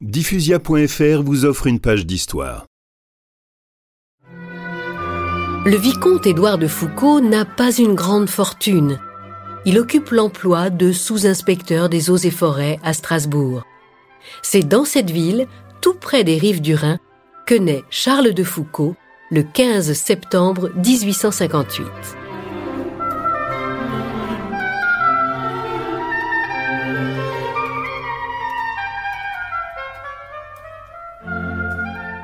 Diffusia.fr vous offre une page d'histoire. Le vicomte Édouard de Foucault n'a pas une grande fortune. Il occupe l'emploi de sous-inspecteur des eaux et forêts à Strasbourg. C'est dans cette ville, tout près des rives du Rhin, que naît Charles de Foucault le 15 septembre 1858.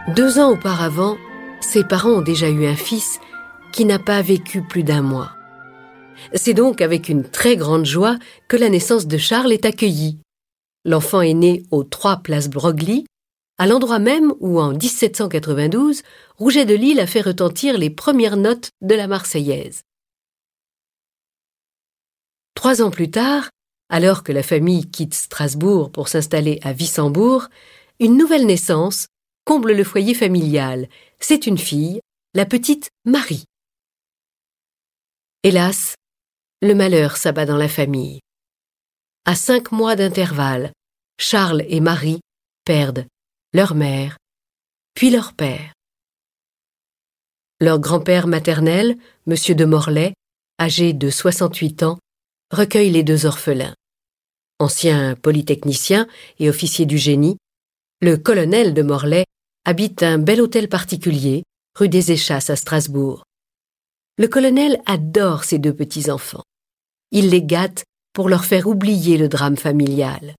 Deux ans auparavant, ses parents ont déjà eu un fils qui n'a pas vécu plus d'un mois. C'est donc avec une très grande joie que la naissance de Charles est accueillie. L'enfant est né aux trois places Broglie, à l'endroit même où en 1792, Rouget de Lille a fait retentir les premières notes de la Marseillaise. Trois ans plus tard, alors que la famille quitte Strasbourg pour s'installer à Wissembourg, une nouvelle naissance, comble le foyer familial. C'est une fille, la petite Marie. Hélas, le malheur s'abat dans la famille. À cinq mois d'intervalle, Charles et Marie perdent leur mère, puis leur père. Leur grand-père maternel, M. de Morlaix, âgé de 68 ans, recueille les deux orphelins. Ancien polytechnicien et officier du génie, le colonel de Morlaix habite un bel hôtel particulier, rue des Échasses à Strasbourg. Le colonel adore ses deux petits-enfants. Il les gâte pour leur faire oublier le drame familial.